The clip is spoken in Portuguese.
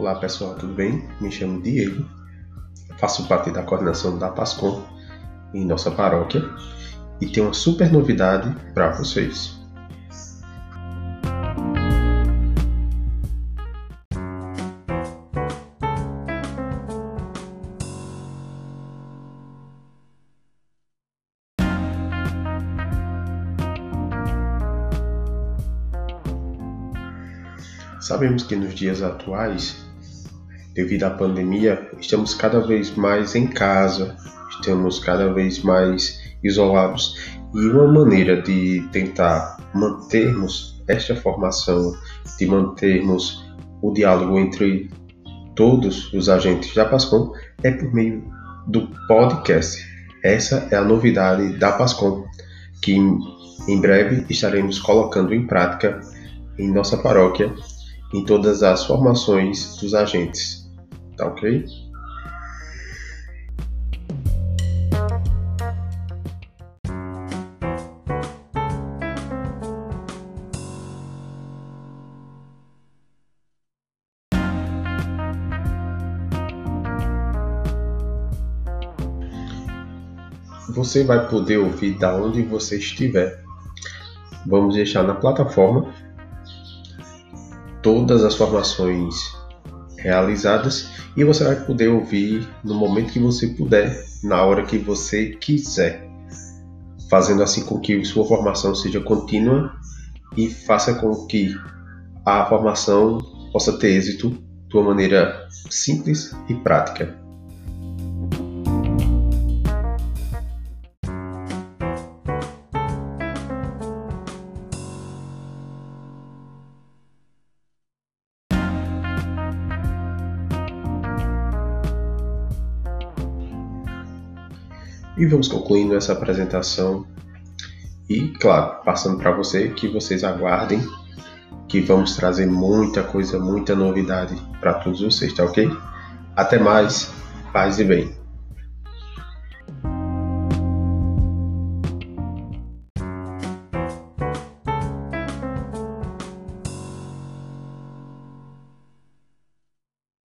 Olá pessoal, tudo bem? Me chamo Diego, faço parte da coordenação da PASCOM em nossa paróquia e tenho uma super novidade para vocês. Sabemos que nos dias atuais, devido à pandemia, estamos cada vez mais em casa, estamos cada vez mais isolados e uma maneira de tentar mantermos esta formação, de mantermos o diálogo entre todos os agentes da PASCOM é por meio do podcast. Essa é a novidade da PASCOM, que em breve estaremos colocando em prática em nossa paróquia em todas as formações dos agentes. Tá ok? Você vai poder ouvir da onde você estiver. Vamos deixar na plataforma todas as formações realizadas e você vai poder ouvir no momento que você puder, na hora que você quiser, fazendo assim com que sua formação seja contínua e faça com que a formação possa ter êxito de uma maneira simples e prática. E vamos concluindo essa apresentação. E, claro, passando para você que vocês aguardem que vamos trazer muita coisa, muita novidade para todos vocês, tá ok? Até mais, paz e bem.